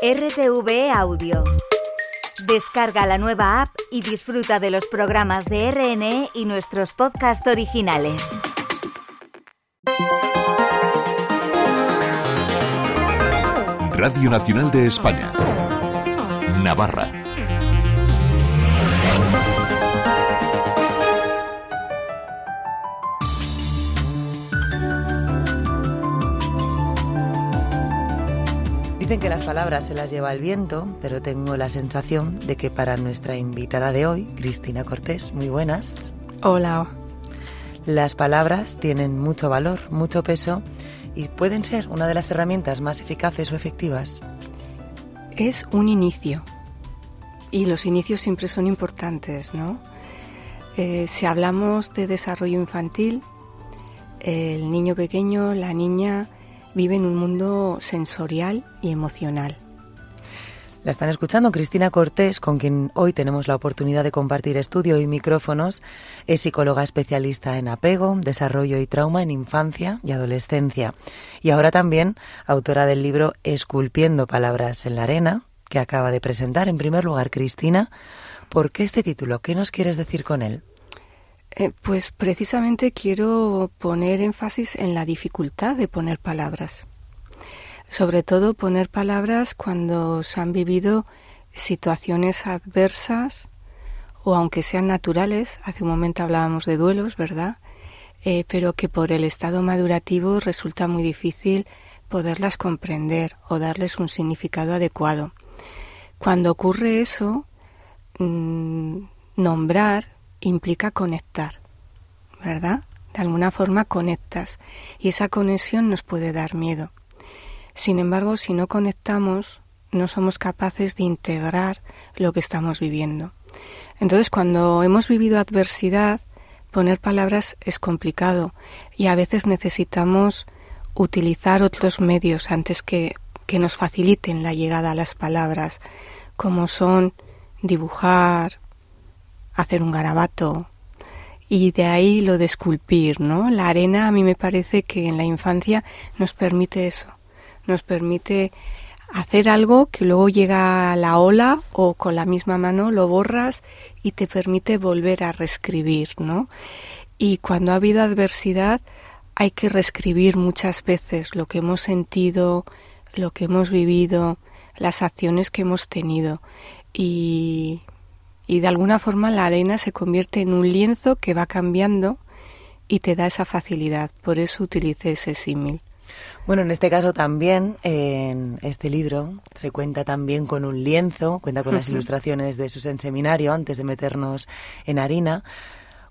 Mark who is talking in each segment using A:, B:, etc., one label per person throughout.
A: RTV Audio. Descarga la nueva app y disfruta de los programas de RNE y nuestros podcasts originales.
B: Radio Nacional de España. Navarra.
C: Dicen que las palabras se las lleva el viento, pero tengo la sensación de que para nuestra invitada de hoy, Cristina Cortés, muy buenas.
D: Hola.
C: Las palabras tienen mucho valor, mucho peso y pueden ser una de las herramientas más eficaces o efectivas.
D: Es un inicio y los inicios siempre son importantes, ¿no? Eh, si hablamos de desarrollo infantil, el niño pequeño, la niña, vive en un mundo sensorial y emocional.
C: La están escuchando Cristina Cortés, con quien hoy tenemos la oportunidad de compartir estudio y micrófonos. Es psicóloga especialista en apego, desarrollo y trauma en infancia y adolescencia. Y ahora también autora del libro Esculpiendo Palabras en la Arena, que acaba de presentar. En primer lugar, Cristina, ¿por qué este título? ¿Qué nos quieres decir con él?
D: Eh, pues precisamente quiero poner énfasis en la dificultad de poner palabras. Sobre todo poner palabras cuando se han vivido situaciones adversas o aunque sean naturales, hace un momento hablábamos de duelos, ¿verdad? Eh, pero que por el estado madurativo resulta muy difícil poderlas comprender o darles un significado adecuado. Cuando ocurre eso, mm, nombrar implica conectar, ¿verdad? De alguna forma conectas y esa conexión nos puede dar miedo. Sin embargo, si no conectamos, no somos capaces de integrar lo que estamos viviendo. Entonces, cuando hemos vivido adversidad, poner palabras es complicado y a veces necesitamos utilizar otros medios antes que, que nos faciliten la llegada a las palabras, como son dibujar, hacer un garabato y de ahí lo de esculpir, ¿no? La arena a mí me parece que en la infancia nos permite eso, nos permite hacer algo que luego llega la ola o con la misma mano lo borras y te permite volver a reescribir, ¿no? Y cuando ha habido adversidad hay que reescribir muchas veces lo que hemos sentido, lo que hemos vivido, las acciones que hemos tenido y y de alguna forma la arena se convierte en un lienzo que va cambiando y te da esa facilidad. Por eso utilicé ese símil.
C: Bueno, en este caso también, en este libro, se cuenta también con un lienzo, cuenta con las ilustraciones de su seminario antes de meternos en harina.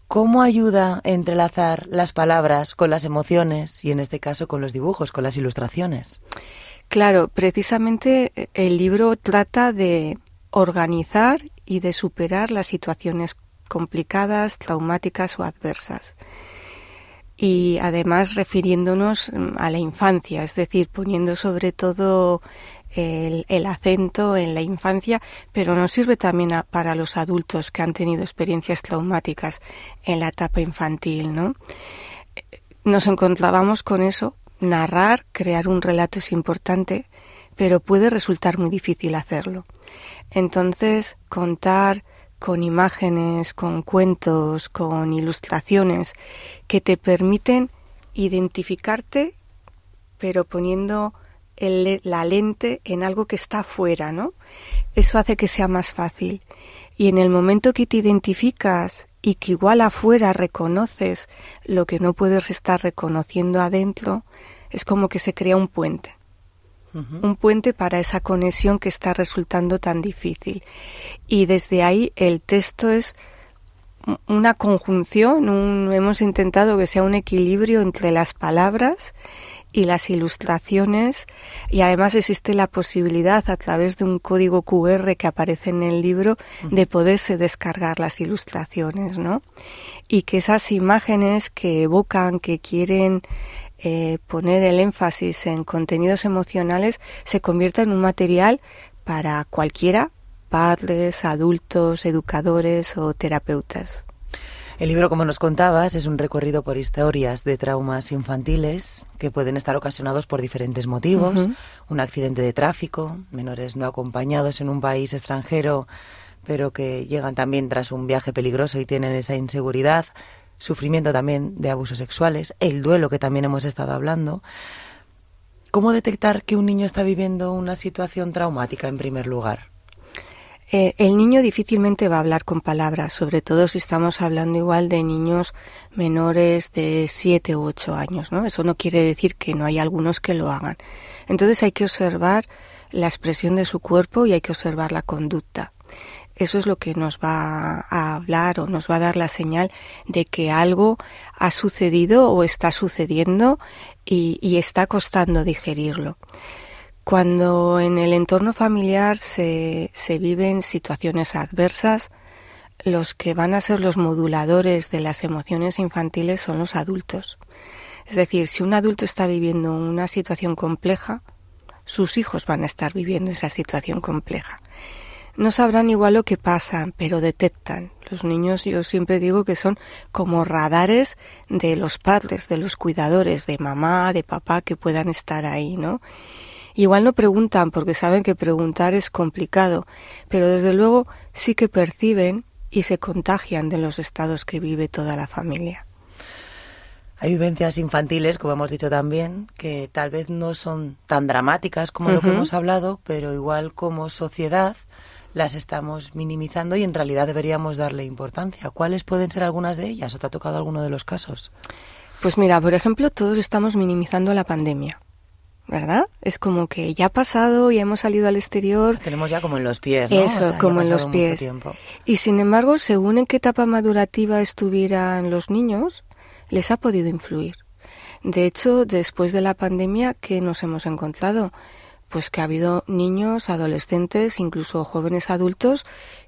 C: ¿Cómo ayuda a entrelazar las palabras con las emociones y en este caso con los dibujos, con las ilustraciones?
D: Claro, precisamente eh, el libro trata de organizar y de superar las situaciones complicadas, traumáticas o adversas. Y además refiriéndonos mm, a la infancia, es decir, poniendo sobre todo el, acento en la infancia, pero nos sirve también para los adultos que han tenido experiencias traumáticas en la etapa infantil, ¿no? Nos encontrábamos con eso, narrar, crear un relato es importante, pero puede resultar muy difícil hacerlo. Entonces, contar con imágenes, con cuentos, con ilustraciones que te permiten identificarte, pero poniendo la lente en algo que está afuera, ¿no? Eso hace que sea más fácil. Y en el momento que te identificas y que igual afuera reconoces lo que no puedes estar reconociendo adentro, es como que se crea un puente un puente para esa conexión que está resultando tan difícil. Y desde ahí el texto es una conjunción, hemos intentado que sea un equilibrio entre las palabras y las ilustraciones y además existe la posibilidad a través de un código QR que aparece en el libro de poderse descargar las ilustraciones, ¿no? Y que esas imágenes que evocan, que quieren eh, poner el énfasis en contenidos emocionales se convierta en un material para cualquiera, padres, adultos, educadores o terapeutas.
C: El libro, como nos contabas, es un recorrido por historias de traumas infantiles que pueden estar ocasionados por diferentes motivos. Un accidente de tráfico, menores no acompañados en un país extranjero, pero que llegan también tras un viaje peligroso y tienen esa inseguridad. Sufrimiento también de abusos sexuales, el duelo que también hemos estado hablando. ¿Cómo detectar que un niño está viviendo una situación traumática en primer lugar?
D: Eh, el niño difícilmente va a hablar con palabras, sobre todo si estamos hablando igual de niños menores de 7 u 8 años, ¿no? Eso no quiere decir que no hay algunos que lo hagan. Entonces hay que observar la expresión de su cuerpo y hay que observar la conducta. Eso es lo que nos va a hablar o nos va a dar la señal de que algo ha sucedido o está sucediendo y, está costando digerirlo. Cuando en el entorno familiar se, se viven situaciones adversas, los que van a ser los moduladores de las emociones infantiles son los adultos. Es decir, si un adulto está viviendo una situación compleja, sus hijos van a estar viviendo esa situación compleja. No sabrán igual lo que pasa, pero detectan. Los niños yo siempre digo que son como radares de los padres, de los cuidadores, de mamá, de papá que puedan estar ahí, ¿no? Igual no preguntan porque saben que preguntar es complicado, pero desde luego sí que perciben y se contagian de los estados que vive toda la familia.
C: Hay vivencias infantiles, como hemos dicho también, que tal vez no son tan dramáticas como lo que hemos hablado, pero igual como sociedad las estamos minimizando y en realidad deberíamos darle importancia. ¿Cuáles pueden ser algunas de ellas o te ha tocado alguno de los casos?
D: Pues mira, por ejemplo, todos estamos minimizando la pandemia. ¿verdad? Es como que ya ha pasado, y hemos salido al exterior.
C: Tenemos ya como en los pies, ¿no?
D: Eso, como en los pies. Y sin embargo, según en qué etapa madurativa estuvieran los niños, les ha podido influir. De hecho, después de la pandemia, ¿qué nos hemos encontrado? Pues que ha habido niños, adolescentes, incluso jóvenes adultos,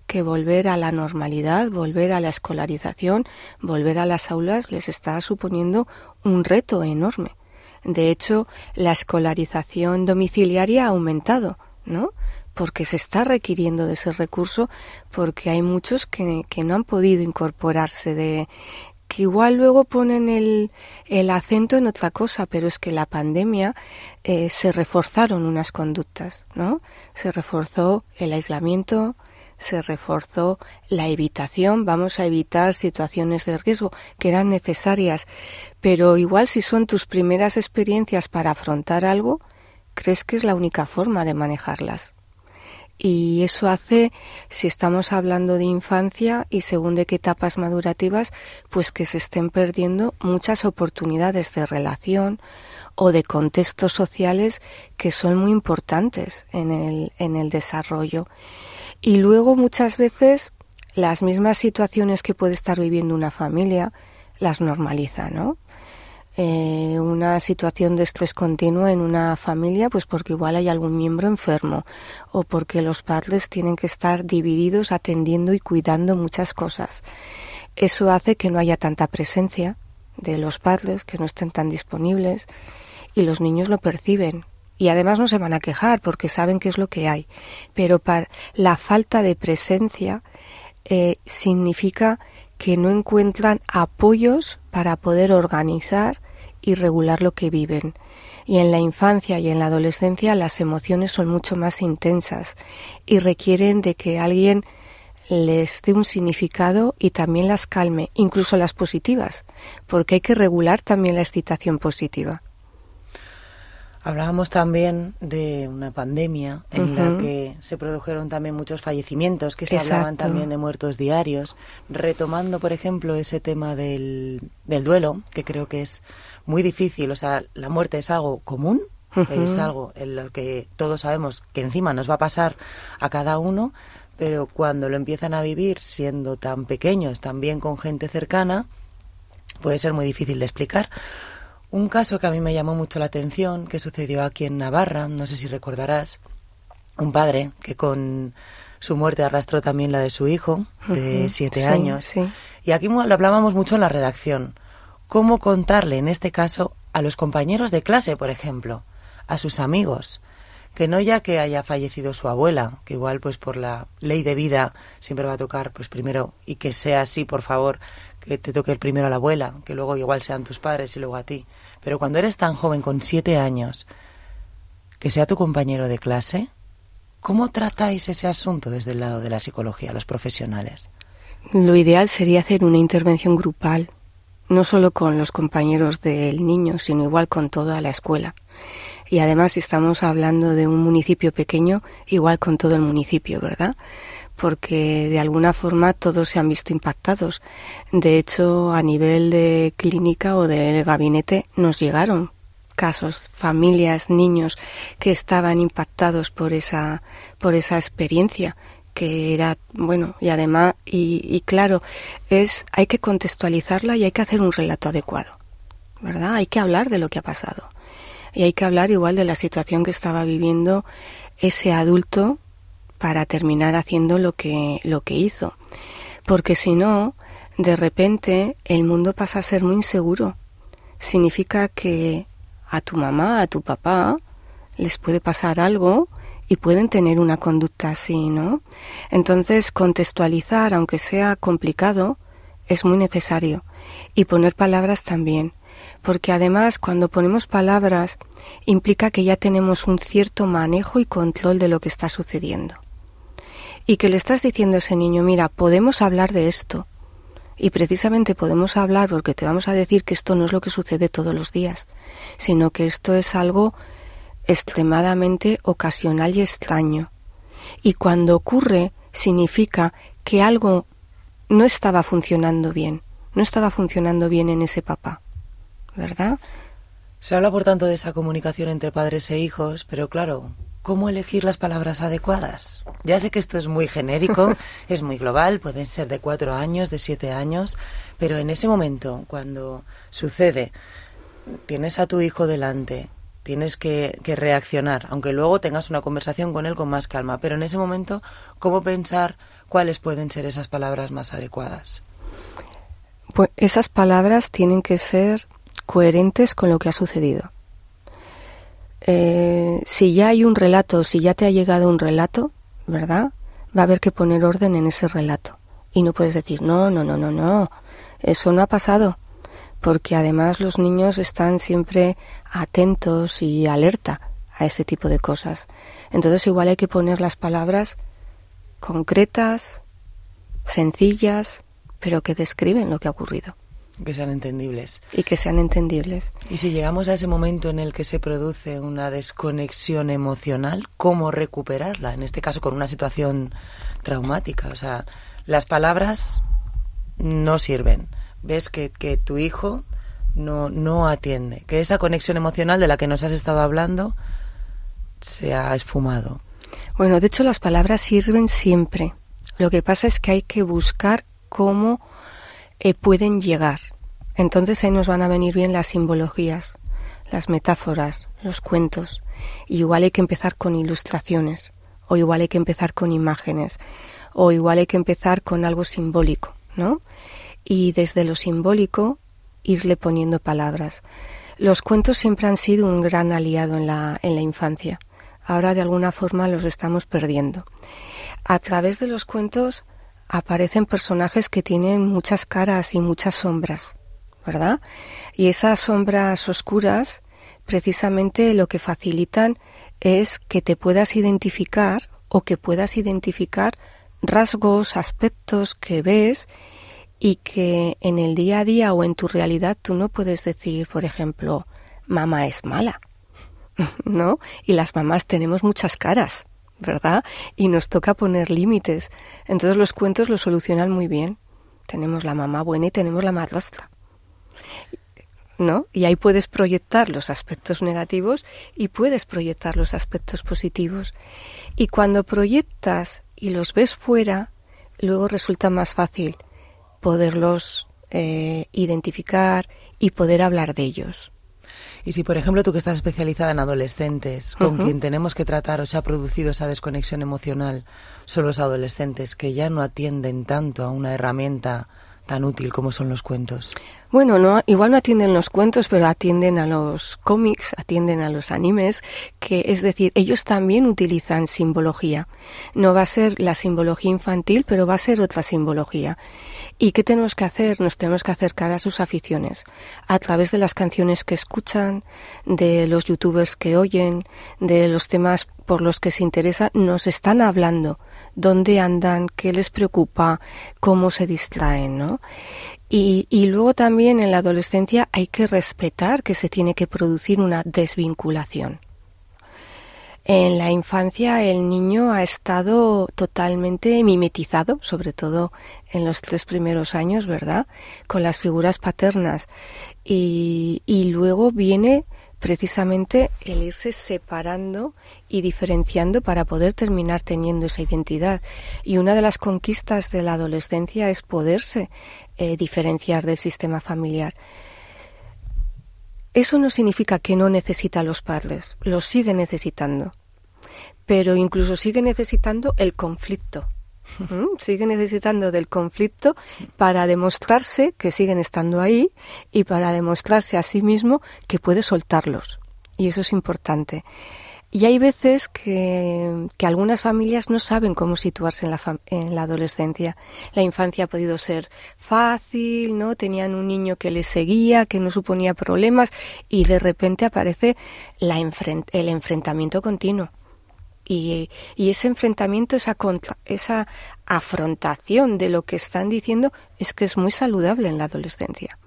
D: que volver a la normalidad, volver a la escolarización, volver a las aulas les está suponiendo un reto enorme. De hecho, la escolarización domiciliaria ha aumentado, ¿no? Porque se está requiriendo de ese recurso, porque hay muchos que, que no han podido incorporarse de que igual luego ponen el, el acento en otra cosa, pero es que la pandemia eh, se reforzaron unas conductas, ¿no? Se reforzó el aislamiento, se reforzó la evitación, vamos a evitar situaciones de riesgo que eran necesarias, pero igual si son tus primeras experiencias para afrontar algo, crees que es la única forma de manejarlas. Y eso hace, si estamos hablando de infancia y según de qué etapas madurativas, pues que se estén perdiendo muchas oportunidades de relación o de contextos sociales que son muy importantes en el, en el desarrollo. Y luego muchas veces las mismas situaciones que puede estar viviendo una familia las normaliza, ¿no? Eh, una situación de estrés continuo en una familia, pues porque igual hay algún miembro enfermo o porque los padres tienen que estar divididos atendiendo y cuidando muchas cosas. Eso hace que no haya tanta presencia de los padres, que no estén tan disponibles y los niños lo perciben y además no se van a quejar porque saben qué es lo que hay. Pero para la falta de presencia eh, significa que no encuentran apoyos para poder organizar y regular lo que viven. Y en la infancia y en la adolescencia las emociones son mucho más intensas y requieren de que alguien les dé un significado y también las calme, incluso las positivas, porque hay que regular también la excitación positiva.
C: Hablábamos también de una pandemia en la que se produjeron también muchos fallecimientos, que se hablaban también de muertos diarios, retomando, por ejemplo, ese tema del, del, duelo, que creo que es muy difícil, o sea, la muerte es algo común, es algo en lo que todos sabemos que encima nos va a pasar a cada uno, pero cuando lo empiezan a vivir siendo tan pequeños, también con gente cercana, puede ser muy difícil de explicar. Un caso que a mí me llamó mucho la atención, que sucedió aquí en Navarra, no sé si recordarás, un padre que con su muerte arrastró también la de su hijo, de siete años. Y aquí lo hablábamos mucho en la redacción. ¿Cómo contarle, en este caso, a los compañeros de clase, por ejemplo, a sus amigos, que no ya que haya fallecido su abuela, que igual pues por la ley de vida siempre va a tocar pues primero y que sea así, por favor, que te toque el primero a la abuela, que luego igual sean tus padres y luego a ti. Pero cuando eres tan joven, con siete años, que sea tu compañero de clase, ¿cómo tratáis ese asunto desde el lado de la psicología, los profesionales?
D: Lo ideal sería hacer una intervención grupal, no solo con los compañeros del niño, sino igual con toda la escuela. Y además, si estamos hablando de un municipio pequeño, igual con todo el municipio, ¿verdad? Porque de alguna forma todos se han visto impactados. De hecho, a nivel de clínica o del gabinete nos llegaron casos, familias, niños que estaban impactados por esa, por esa experiencia que era bueno y además y, y, claro es hay que contextualizarla y hay que hacer un relato adecuado verdad hay que hablar de lo que ha pasado y hay que hablar igual de la situación que estaba viviendo ese adulto para terminar haciendo lo que lo que hizo porque si no de repente el mundo pasa a ser muy inseguro significa que a tu mamá a tu papá les puede pasar algo y pueden tener una conducta así, ¿no? Entonces, contextualizar, aunque sea complicado, es muy necesario. Y poner palabras también. Porque además, cuando ponemos palabras, implica que ya tenemos un cierto manejo y control de lo que está sucediendo. Y que le estás diciendo a ese niño, mira, podemos hablar de esto. Y precisamente podemos hablar porque te vamos a decir que esto no es lo que sucede todos los días, sino que esto es algo extremadamente ocasional y extraño. Y cuando ocurre significa que algo no estaba funcionando bien, no estaba funcionando bien en ese papá, ¿verdad?
C: Se habla por tanto de esa comunicación entre padres e hijos, pero claro, ¿cómo elegir las palabras adecuadas? Ya sé que esto es muy genérico, es muy global, pueden ser de cuatro años, de siete años, pero en ese momento, cuando sucede, tienes a tu hijo delante tienes que, reaccionar, aunque luego tengas una conversación con él con más calma. Pero en ese momento, ¿cómo pensar cuáles pueden ser esas palabras más adecuadas?
D: Pues esas palabras tienen que ser coherentes con lo que ha sucedido. Eh, si ya hay un relato, si ya te ha llegado un relato, ¿verdad? Va a haber que poner orden en ese relato. Y no puedes decir, no, no, no, no, no, eso no ha pasado porque además los niños están siempre atentos y alerta a ese tipo de cosas. Entonces igual hay que poner las palabras concretas, sencillas, pero que describen lo que ha ocurrido.
C: Que sean entendibles.
D: Y que sean entendibles.
C: Y si llegamos a ese momento en el que se produce una desconexión emocional, ¿cómo recuperarla? En este caso con una situación traumática. O sea, las palabras no sirven ves que, que tu hijo no, no atiende, que esa conexión emocional de la que nos has estado hablando se ha esfumado.
D: Bueno, de hecho las palabras sirven siempre. Lo que pasa es que hay que buscar cómo eh, pueden llegar. Entonces ahí nos van a venir bien las simbologías, las metáforas, los cuentos. Igual hay que empezar con ilustraciones, o igual hay que empezar con imágenes, o igual hay que empezar con algo simbólico, ¿no? y desde lo simbólico irle poniendo palabras. Los cuentos siempre han sido un gran aliado en la, en la infancia. Ahora de alguna forma los estamos perdiendo. A través de los cuentos aparecen personajes que tienen muchas caras y muchas sombras, ¿verdad? Y esas sombras oscuras precisamente lo que facilitan es que te puedas identificar o que puedas identificar rasgos, aspectos que ves y que en el día a día o en tu realidad tú no puedes decir, por ejemplo, mamá es mala, ¿no? Y las mamás tenemos muchas caras, ¿verdad? Y nos toca poner límites. Entonces los cuentos lo solucionan muy bien. Tenemos la mamá buena y tenemos la madrastra. ¿No? Y ahí puedes proyectar los aspectos negativos y puedes proyectar los aspectos positivos. Y cuando proyectas y los ves fuera, luego resulta más fácil poderlos eh, identificar y poder hablar de ellos.
C: Y si, por ejemplo, tú que estás especializada en adolescentes, con quien tenemos que tratar o se ha producido esa desconexión emocional, son los adolescentes que ya no atienden tanto a una herramienta tan útil como son los cuentos.
D: Bueno, no, igual no atienden los cuentos, pero atienden a los cómics, atienden a los animes, que es decir, ellos también utilizan simbología. No va a ser la simbología infantil, pero va a ser otra simbología. ¿Y qué tenemos que hacer? Nos tenemos que acercar a sus aficiones, a través de las canciones que escuchan, de los youtubers que oyen, de los temas por los que se interesa, nos están hablando dónde andan, qué les preocupa, cómo se distraen, ¿no? Y, y, luego también en la adolescencia hay que respetar que se tiene que producir una desvinculación. En la infancia el niño ha estado totalmente mimetizado, sobre todo en los tres primeros años, ¿verdad? Con las figuras paternas. Y, y luego viene precisamente el irse separando y diferenciando para poder terminar teniendo esa identidad. Y una de las conquistas de la adolescencia es poderse eh, diferenciar del sistema familiar. Eso no significa que no necesita a los padres, los sigue necesitando, pero incluso sigue necesitando el conflicto. Sigue necesitando del conflicto para demostrarse que siguen estando ahí y para demostrarse a sí mismo que puede soltarlos. Y eso es importante. Y hay veces que, que, algunas familias no saben cómo situarse en la, en la adolescencia. La infancia ha podido ser fácil, ¿no? Tenían un niño que les seguía, que no suponía problemas, y de repente aparece la el enfrentamiento continuo. Y, y, ese enfrentamiento, esa, contra, esa afrontación de lo que están diciendo, es que es muy saludable en la adolescencia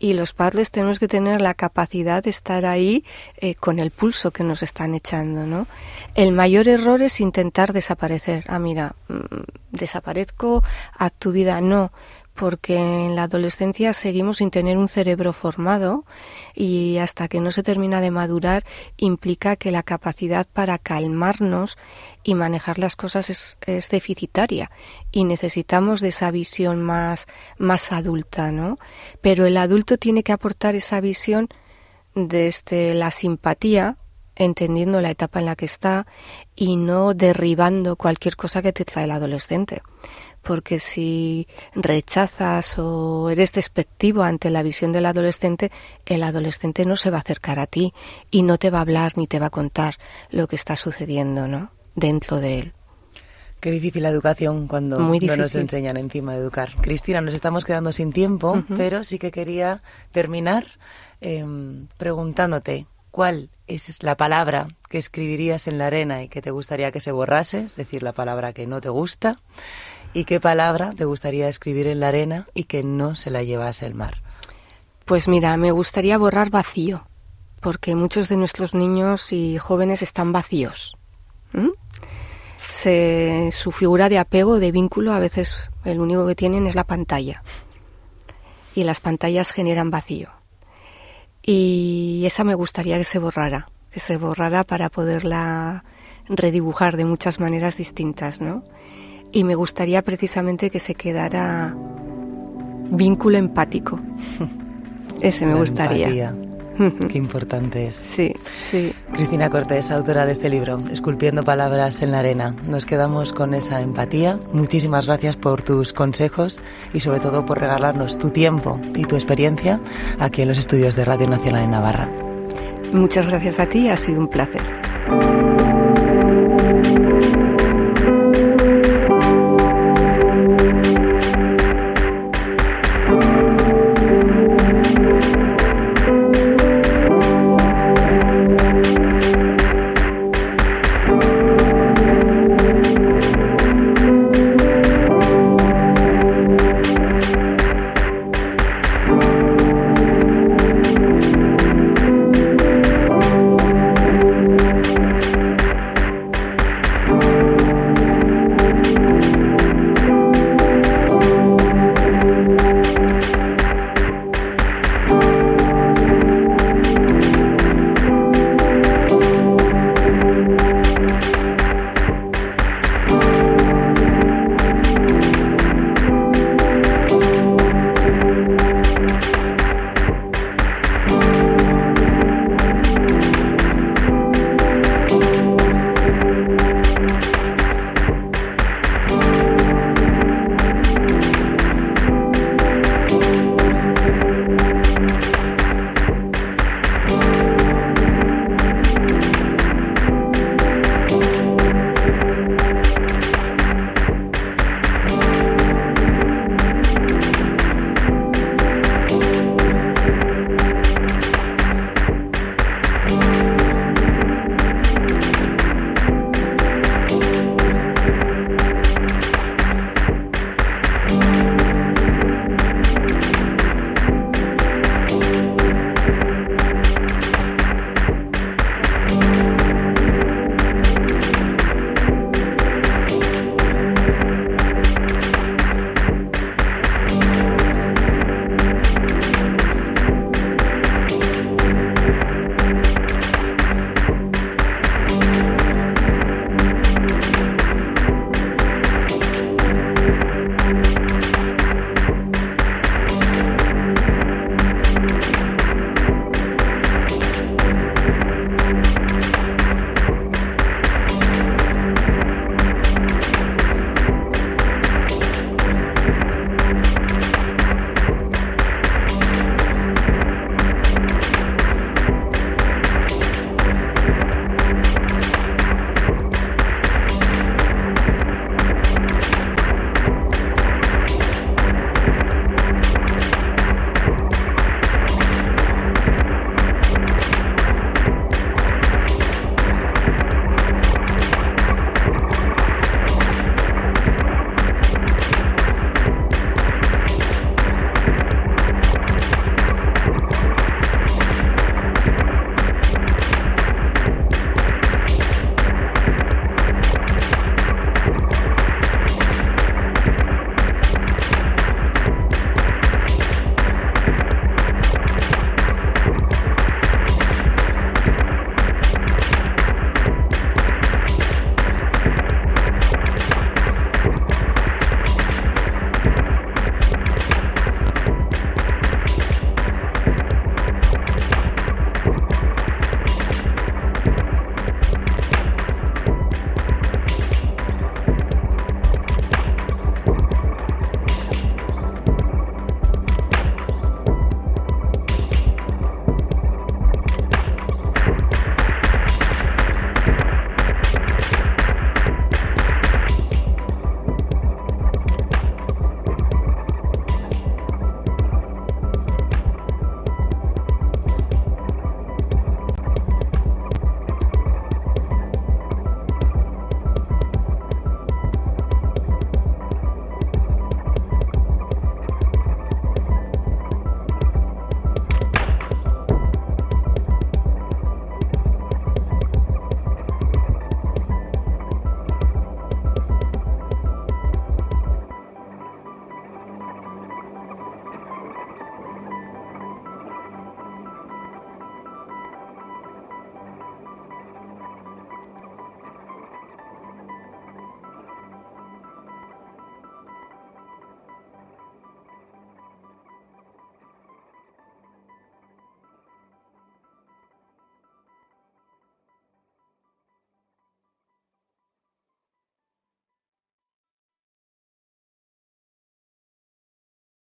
D: y los padres tenemos que tener la capacidad de estar ahí eh, con el pulso que nos están echando, ¿no? El mayor error es intentar desaparecer. Ah, mira, mm, desaparezco a tu vida. No, porque en la adolescencia seguimos sin tener un cerebro formado y hasta que no se termina de madurar implica que la capacidad para calmarnos y manejar las cosas es, deficitaria y necesitamos de esa visión más, más adulta, ¿no? Pero el adulto tiene que aportar esa visión desde la simpatía, entendiendo la etapa en la que está y no derribando cualquier cosa que te trae el adolescente porque si rechazas o eres despectivo ante la visión del adolescente, el adolescente no se va a acercar a ti y no te va a hablar ni te va a contar lo que está sucediendo, ¿no? Dentro de él.
C: Qué difícil la educación cuando no nos enseñan encima de educar. Cristina, nos estamos quedando sin tiempo, pero sí que quería terminar em, preguntándote cuál es la palabra que escribirías en la arena y que te gustaría que se borrase, es decir, la palabra que no te gusta, ¿Y qué palabra te gustaría escribir en la arena y que no se la llevase el mar?
D: Pues mira, me gustaría borrar vacío, porque muchos de nuestros niños y jóvenes están vacíos. Se, su figura de apego, de vínculo, a veces el único que tienen es la pantalla. Y las pantallas generan vacío. Y esa me gustaría que se borrara, que se borrara para poderla redibujar de muchas maneras distintas, ¿no? Y me gustaría precisamente que se quedara vínculo empático. Ese me gustaría.
C: Qué importante es.
D: Sí, sí.
C: Cristina Cortés, autora de este libro, Esculpiendo Palabras en la Arena. Nos quedamos con esa empatía. Muchísimas gracias por tus consejos y sobre todo por regalarnos tu tiempo y tu experiencia aquí en los estudios de Radio Nacional en Navarra.
D: Muchas gracias a ti, ha sido un placer.